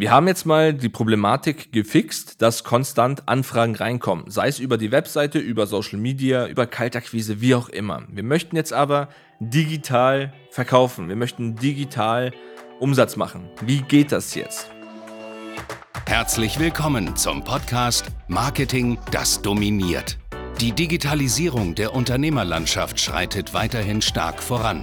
Wir haben jetzt mal die Problematik gefixt, dass konstant Anfragen reinkommen, sei es über die Webseite, über Social Media, über Kaltakquise, wie auch immer. Wir möchten jetzt aber digital verkaufen. Wir möchten digital Umsatz machen. Wie geht das jetzt? Herzlich willkommen zum Podcast Marketing, das dominiert. Die Digitalisierung der Unternehmerlandschaft schreitet weiterhin stark voran.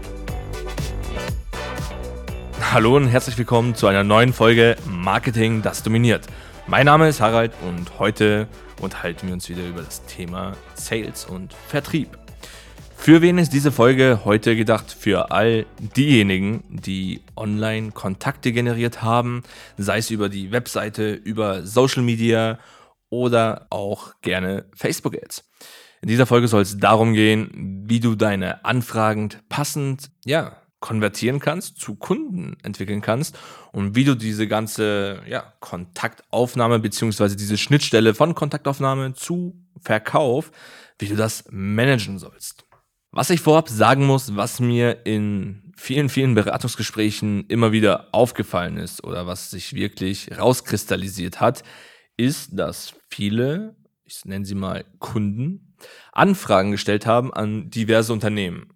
Hallo und herzlich willkommen zu einer neuen Folge Marketing, das dominiert. Mein Name ist Harald und heute unterhalten wir uns wieder über das Thema Sales und Vertrieb. Für wen ist diese Folge heute gedacht? Für all diejenigen, die online Kontakte generiert haben, sei es über die Webseite, über Social Media oder auch gerne Facebook Ads. In dieser Folge soll es darum gehen, wie du deine Anfragen passend, ja, konvertieren kannst, zu Kunden entwickeln kannst und wie du diese ganze ja, Kontaktaufnahme beziehungsweise diese Schnittstelle von Kontaktaufnahme zu Verkauf, wie du das managen sollst. Was ich vorab sagen muss, was mir in vielen, vielen Beratungsgesprächen immer wieder aufgefallen ist oder was sich wirklich rauskristallisiert hat, ist, dass viele, ich nenne sie mal Kunden, Anfragen gestellt haben an diverse Unternehmen.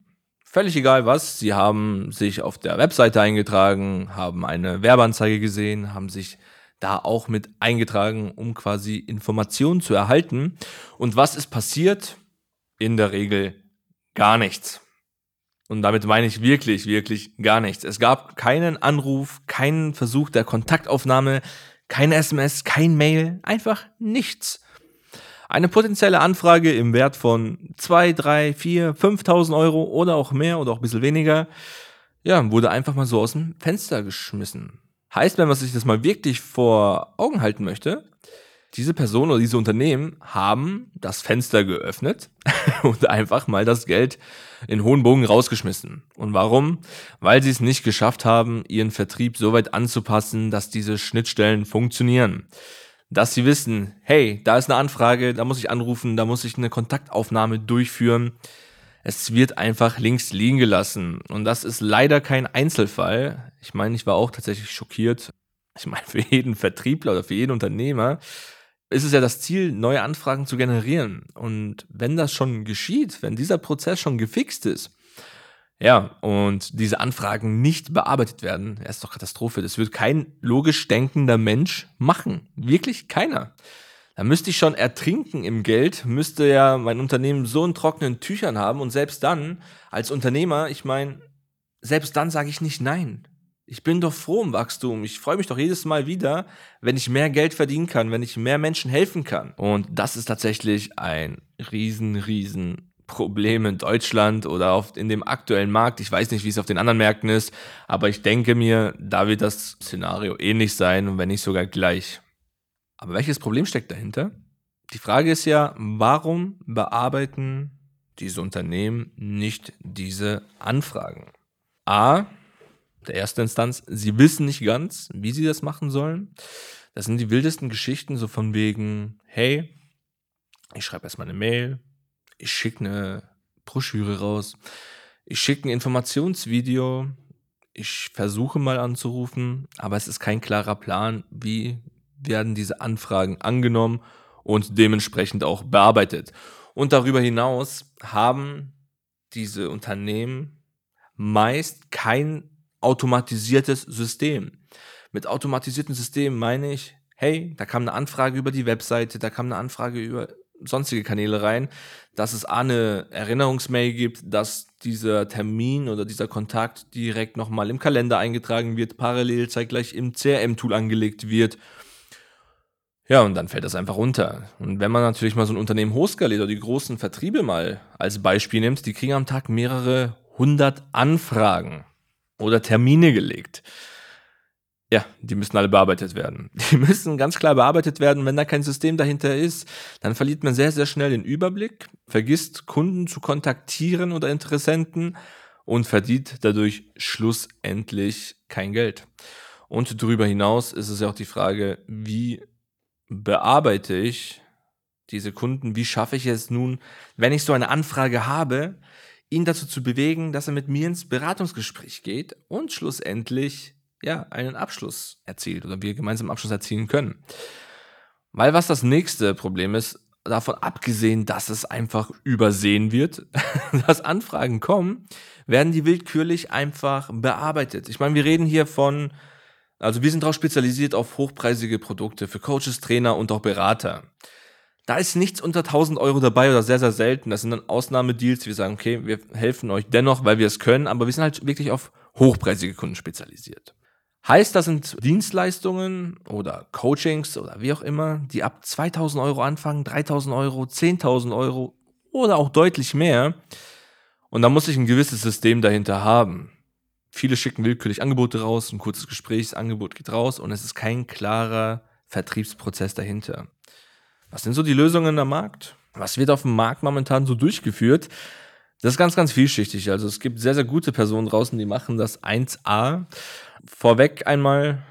Völlig egal was, sie haben sich auf der Webseite eingetragen, haben eine Werbeanzeige gesehen, haben sich da auch mit eingetragen, um quasi Informationen zu erhalten. Und was ist passiert? In der Regel gar nichts. Und damit meine ich wirklich, wirklich gar nichts. Es gab keinen Anruf, keinen Versuch der Kontaktaufnahme, keine SMS, kein Mail, einfach nichts. Eine potenzielle Anfrage im Wert von 2, 3, 4, 5.000 Euro oder auch mehr oder auch ein bisschen weniger, ja, wurde einfach mal so aus dem Fenster geschmissen. Heißt, wenn man sich das mal wirklich vor Augen halten möchte, diese Person oder diese Unternehmen haben das Fenster geöffnet und einfach mal das Geld in hohen Bogen rausgeschmissen. Und warum? Weil sie es nicht geschafft haben, ihren Vertrieb so weit anzupassen, dass diese Schnittstellen funktionieren dass sie wissen, hey, da ist eine Anfrage, da muss ich anrufen, da muss ich eine Kontaktaufnahme durchführen. Es wird einfach links liegen gelassen. Und das ist leider kein Einzelfall. Ich meine, ich war auch tatsächlich schockiert. Ich meine, für jeden Vertriebler oder für jeden Unternehmer ist es ja das Ziel, neue Anfragen zu generieren. Und wenn das schon geschieht, wenn dieser Prozess schon gefixt ist, ja, und diese Anfragen nicht bearbeitet werden, ja, ist doch Katastrophe. Das wird kein logisch denkender Mensch machen. Wirklich keiner. Da müsste ich schon ertrinken im Geld, müsste ja mein Unternehmen so in trockenen Tüchern haben und selbst dann, als Unternehmer, ich meine, selbst dann sage ich nicht nein. Ich bin doch froh im Wachstum. Ich freue mich doch jedes Mal wieder, wenn ich mehr Geld verdienen kann, wenn ich mehr Menschen helfen kann. Und das ist tatsächlich ein riesen, riesen Problem in Deutschland oder auf, in dem aktuellen Markt. Ich weiß nicht, wie es auf den anderen Märkten ist, aber ich denke mir, da wird das Szenario ähnlich sein und wenn nicht sogar gleich. Aber welches Problem steckt dahinter? Die Frage ist ja, warum bearbeiten diese Unternehmen nicht diese Anfragen? A, der erste Instanz, sie wissen nicht ganz, wie sie das machen sollen. Das sind die wildesten Geschichten, so von wegen, hey, ich schreibe erstmal eine Mail, ich schicke eine Broschüre raus, ich schicke ein Informationsvideo, ich versuche mal anzurufen, aber es ist kein klarer Plan, wie werden diese Anfragen angenommen und dementsprechend auch bearbeitet. Und darüber hinaus haben diese Unternehmen meist kein automatisiertes System. Mit automatisierten Systemen meine ich, hey, da kam eine Anfrage über die Webseite, da kam eine Anfrage über sonstige Kanäle rein, dass es A, eine Erinnerungsmail gibt, dass dieser Termin oder dieser Kontakt direkt nochmal im Kalender eingetragen wird, parallel zeitgleich im CRM-Tool angelegt wird. Ja, und dann fällt das einfach runter. Und wenn man natürlich mal so ein Unternehmen hochskaliert oder die großen Vertriebe mal als Beispiel nimmt, die kriegen am Tag mehrere hundert Anfragen oder Termine gelegt. Ja, die müssen alle bearbeitet werden. Die müssen ganz klar bearbeitet werden. Wenn da kein System dahinter ist, dann verliert man sehr, sehr schnell den Überblick, vergisst Kunden zu kontaktieren oder Interessenten und verdient dadurch schlussendlich kein Geld. Und darüber hinaus ist es ja auch die Frage, wie bearbeite ich diese Kunden? Wie schaffe ich es nun, wenn ich so eine Anfrage habe, ihn dazu zu bewegen, dass er mit mir ins Beratungsgespräch geht und schlussendlich ja, einen Abschluss erzielt oder wir gemeinsam einen Abschluss erzielen können. Weil was das nächste Problem ist, davon abgesehen, dass es einfach übersehen wird, dass Anfragen kommen, werden die willkürlich einfach bearbeitet. Ich meine, wir reden hier von, also wir sind darauf spezialisiert auf hochpreisige Produkte für Coaches, Trainer und auch Berater. Da ist nichts unter 1000 Euro dabei oder sehr, sehr selten. Das sind dann Ausnahmedeals. Wir sagen, okay, wir helfen euch dennoch, weil wir es können, aber wir sind halt wirklich auf hochpreisige Kunden spezialisiert. Heißt, das sind Dienstleistungen oder Coachings oder wie auch immer, die ab 2000 Euro anfangen, 3000 Euro, 10.000 Euro oder auch deutlich mehr. Und da muss ich ein gewisses System dahinter haben. Viele schicken willkürlich Angebote raus, ein kurzes Gesprächsangebot geht raus und es ist kein klarer Vertriebsprozess dahinter. Was sind so die Lösungen am Markt? Was wird auf dem Markt momentan so durchgeführt? Das ist ganz, ganz vielschichtig. Also es gibt sehr, sehr gute Personen draußen, die machen das 1A vorweg einmal,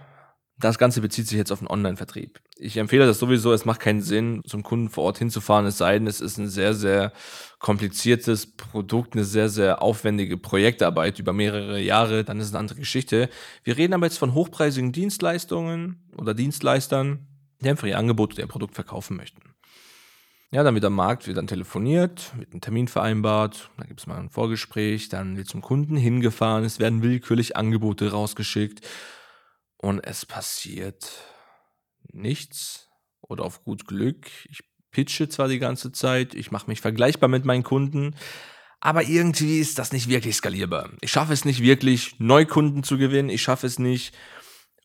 das Ganze bezieht sich jetzt auf den Online-Vertrieb. Ich empfehle das sowieso, es macht keinen Sinn, zum Kunden vor Ort hinzufahren, es sei denn, es ist ein sehr, sehr kompliziertes Produkt, eine sehr, sehr aufwendige Projektarbeit über mehrere Jahre, dann ist es eine andere Geschichte. Wir reden aber jetzt von hochpreisigen Dienstleistungen oder Dienstleistern, die einfach ihr Angebot oder ihr Produkt verkaufen möchten. Ja, dann wird am Markt, wird dann telefoniert, wird ein Termin vereinbart, dann gibt es mal ein Vorgespräch, dann wird zum Kunden hingefahren, es werden willkürlich Angebote rausgeschickt und es passiert nichts oder auf gut Glück. Ich pitche zwar die ganze Zeit, ich mache mich vergleichbar mit meinen Kunden, aber irgendwie ist das nicht wirklich skalierbar. Ich schaffe es nicht wirklich, Neukunden zu gewinnen, ich schaffe es nicht,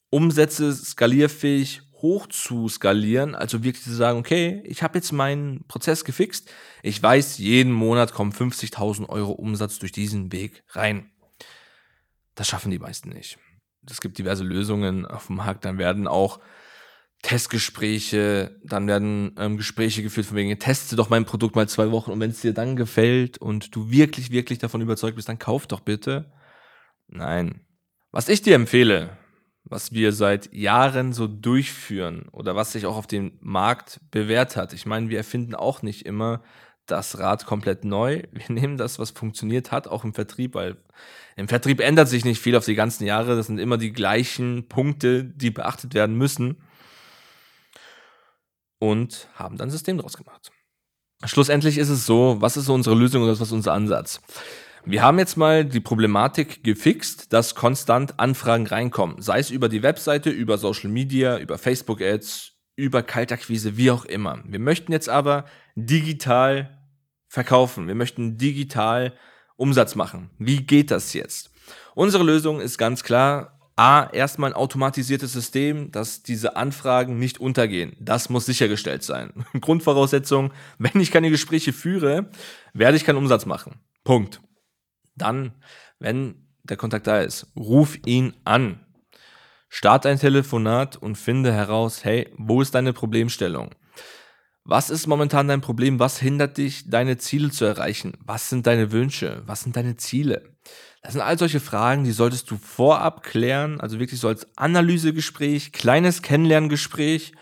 Umsätze skalierfähig hoch zu skalieren, also wirklich zu sagen, okay, ich habe jetzt meinen Prozess gefixt, ich weiß, jeden Monat kommen 50.000 Euro Umsatz durch diesen Weg rein. Das schaffen die meisten nicht. Es gibt diverse Lösungen auf dem Markt, dann werden auch Testgespräche, dann werden ähm, Gespräche geführt von wegen, teste doch mein Produkt mal zwei Wochen und wenn es dir dann gefällt und du wirklich, wirklich davon überzeugt bist, dann kauf doch bitte. Nein. Was ich dir empfehle, was wir seit Jahren so durchführen oder was sich auch auf dem Markt bewährt hat. Ich meine, wir erfinden auch nicht immer das Rad komplett neu. Wir nehmen das, was funktioniert hat, auch im Vertrieb, weil im Vertrieb ändert sich nicht viel auf die ganzen Jahre. Das sind immer die gleichen Punkte, die beachtet werden müssen. Und haben dann ein System draus gemacht. Schlussendlich ist es so, was ist so unsere Lösung oder was ist unser Ansatz? Wir haben jetzt mal die Problematik gefixt, dass konstant Anfragen reinkommen. Sei es über die Webseite, über Social Media, über Facebook Ads, über Kaltakquise, wie auch immer. Wir möchten jetzt aber digital verkaufen. Wir möchten digital Umsatz machen. Wie geht das jetzt? Unsere Lösung ist ganz klar, A, erstmal ein automatisiertes System, dass diese Anfragen nicht untergehen. Das muss sichergestellt sein. Grundvoraussetzung, wenn ich keine Gespräche führe, werde ich keinen Umsatz machen. Punkt. Dann, wenn der Kontakt da ist, ruf ihn an. Start ein Telefonat und finde heraus, hey, wo ist deine Problemstellung? Was ist momentan dein Problem? Was hindert dich, deine Ziele zu erreichen? Was sind deine Wünsche? Was sind deine Ziele? Das sind all solche Fragen, die solltest du vorab klären, also wirklich so als Analysegespräch, kleines Kennenlerngespräch.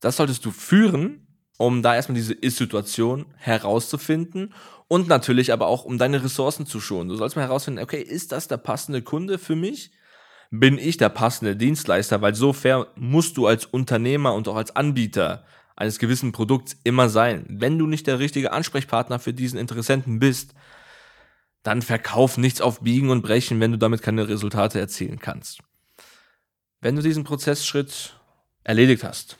Das solltest du führen, um da erstmal diese Ist-Situation herauszufinden und natürlich aber auch, um deine Ressourcen zu schonen. Du sollst mal herausfinden, okay, ist das der passende Kunde für mich? Bin ich der passende Dienstleister? Weil so fair musst du als Unternehmer und auch als Anbieter eines gewissen Produkts immer sein. Wenn du nicht der richtige Ansprechpartner für diesen Interessenten bist, dann verkauf nichts auf Biegen und Brechen, wenn du damit keine Resultate erzielen kannst. Wenn du diesen Prozessschritt erledigt hast,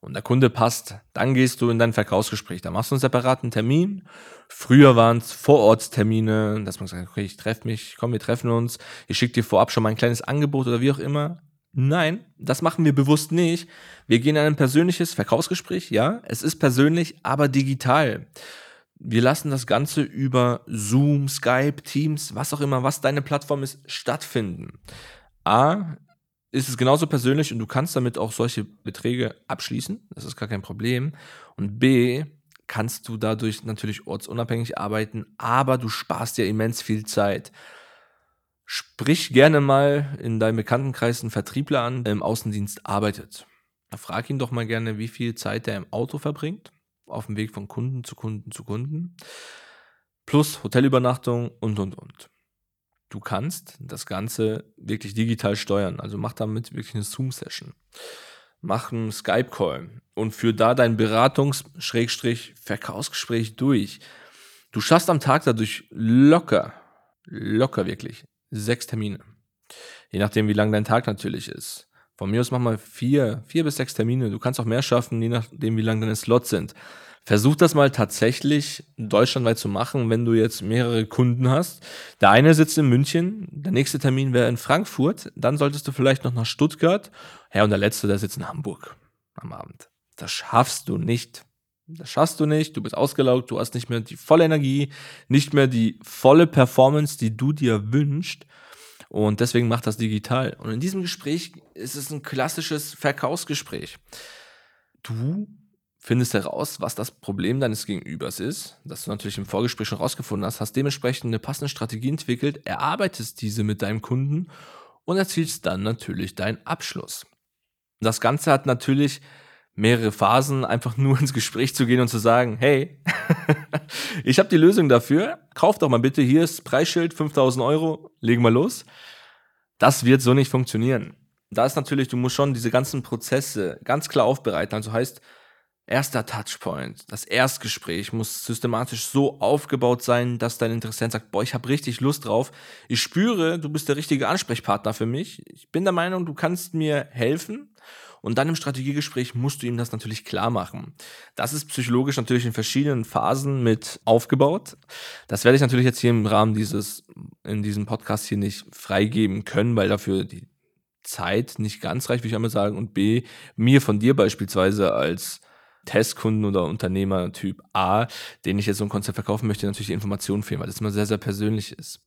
und der Kunde passt, dann gehst du in dein Verkaufsgespräch. Da machst du einen separaten Termin. Früher waren es Vorortstermine, dass man sagt, okay, ich treffe mich, komm, wir treffen uns. Ich schicke dir vorab schon mal ein kleines Angebot oder wie auch immer. Nein, das machen wir bewusst nicht. Wir gehen in ein persönliches Verkaufsgespräch, ja, es ist persönlich, aber digital. Wir lassen das Ganze über Zoom, Skype, Teams, was auch immer, was deine Plattform ist, stattfinden. A, ist es genauso persönlich und du kannst damit auch solche Beträge abschließen. Das ist gar kein Problem. Und B, kannst du dadurch natürlich ortsunabhängig arbeiten, aber du sparst dir immens viel Zeit. Sprich gerne mal in deinem Bekanntenkreis einen Vertriebler an, der im Außendienst arbeitet. Frag ihn doch mal gerne, wie viel Zeit er im Auto verbringt, auf dem Weg von Kunden zu Kunden zu Kunden, plus Hotelübernachtung und, und, und. Du kannst das Ganze wirklich digital steuern, also mach damit wirklich eine Zoom-Session. Mach einen Skype-Call und führ da dein Beratungs-Verkaufsgespräch durch. Du schaffst am Tag dadurch locker, locker wirklich, sechs Termine. Je nachdem, wie lang dein Tag natürlich ist. Von mir aus mach mal vier, vier bis sechs Termine. Du kannst auch mehr schaffen, je nachdem, wie lang deine Slots sind. Versuch das mal tatsächlich deutschlandweit zu machen, wenn du jetzt mehrere Kunden hast. Der eine sitzt in München, der nächste Termin wäre in Frankfurt, dann solltest du vielleicht noch nach Stuttgart. Ja, und der letzte, der sitzt in Hamburg am Abend. Das schaffst du nicht. Das schaffst du nicht, du bist ausgelaugt, du hast nicht mehr die volle Energie, nicht mehr die volle Performance, die du dir wünschst. Und deswegen macht das digital. Und in diesem Gespräch ist es ein klassisches Verkaufsgespräch. Du findest heraus, was das Problem deines Gegenübers ist, das du natürlich im Vorgespräch schon rausgefunden hast, hast dementsprechend eine passende Strategie entwickelt, erarbeitest diese mit deinem Kunden und erzielst dann natürlich deinen Abschluss. Das Ganze hat natürlich mehrere Phasen, einfach nur ins Gespräch zu gehen und zu sagen, hey, ich habe die Lösung dafür, kauf doch mal bitte, hier ist Preisschild, 5000 Euro, legen wir los. Das wird so nicht funktionieren. Da ist natürlich, du musst schon diese ganzen Prozesse ganz klar aufbereiten. Also heißt, erster Touchpoint, das Erstgespräch muss systematisch so aufgebaut sein, dass dein Interessent sagt, boah, ich habe richtig Lust drauf. Ich spüre, du bist der richtige Ansprechpartner für mich. Ich bin der Meinung, du kannst mir helfen. Und dann im Strategiegespräch musst du ihm das natürlich klar machen. Das ist psychologisch natürlich in verschiedenen Phasen mit aufgebaut. Das werde ich natürlich jetzt hier im Rahmen dieses, in diesem Podcast hier nicht freigeben können, weil dafür die Zeit nicht ganz reicht, wie ich einmal sagen. Und B, mir von dir beispielsweise als Testkunden oder Unternehmer Typ A, den ich jetzt so ein Konzept verkaufen möchte, natürlich die Informationen fehlen, weil das immer sehr, sehr persönlich ist.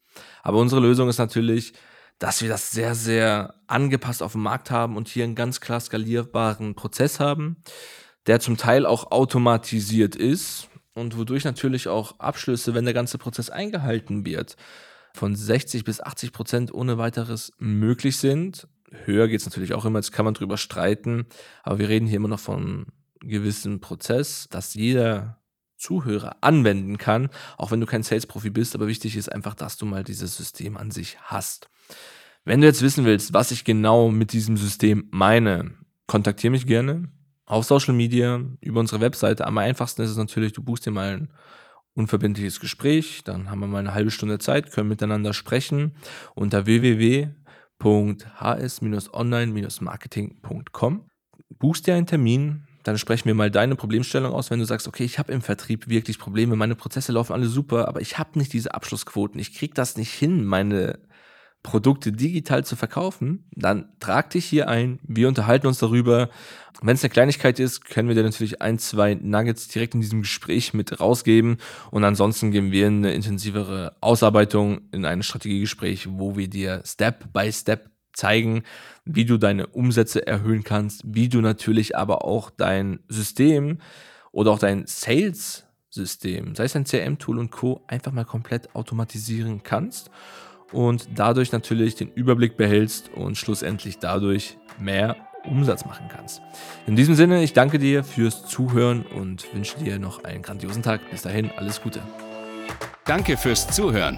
Aber unsere Lösung ist natürlich, dass wir das sehr, sehr angepasst auf den Markt haben und hier einen ganz klar skalierbaren Prozess haben, der zum Teil auch automatisiert ist und wodurch natürlich auch Abschlüsse, wenn der ganze Prozess eingehalten wird, von 60 bis 80 Prozent ohne weiteres möglich sind. Höher geht es natürlich auch immer, jetzt kann man drüber streiten, aber wir reden hier immer noch von gewissen Prozess, dass jeder Zuhörer anwenden kann, auch wenn du kein Sales-Profi bist, aber wichtig ist einfach, dass du mal dieses System an sich hast. Wenn du jetzt wissen willst, was ich genau mit diesem System meine, kontaktiere mich gerne auf Social Media, über unsere Webseite. Am einfachsten ist es natürlich, du buchst dir mal ein unverbindliches Gespräch, dann haben wir mal eine halbe Stunde Zeit, können miteinander sprechen unter www.hs-online-marketing.com. Buchst dir einen Termin, dann sprechen wir mal deine Problemstellung aus, wenn du sagst, okay, ich habe im Vertrieb wirklich Probleme, meine Prozesse laufen alle super, aber ich habe nicht diese Abschlussquoten, ich kriege das nicht hin, meine Produkte digital zu verkaufen, dann trag dich hier ein. Wir unterhalten uns darüber. Wenn es eine Kleinigkeit ist, können wir dir natürlich ein, zwei Nuggets direkt in diesem Gespräch mit rausgeben. Und ansonsten geben wir eine intensivere Ausarbeitung in ein Strategiegespräch, wo wir dir Step by Step zeigen, wie du deine Umsätze erhöhen kannst, wie du natürlich aber auch dein System oder auch dein Sales-System, sei es ein CRM-Tool und Co., einfach mal komplett automatisieren kannst und dadurch natürlich den Überblick behältst und schlussendlich dadurch mehr Umsatz machen kannst. In diesem Sinne, ich danke dir fürs Zuhören und wünsche dir noch einen grandiosen Tag. Bis dahin, alles Gute. Danke fürs Zuhören.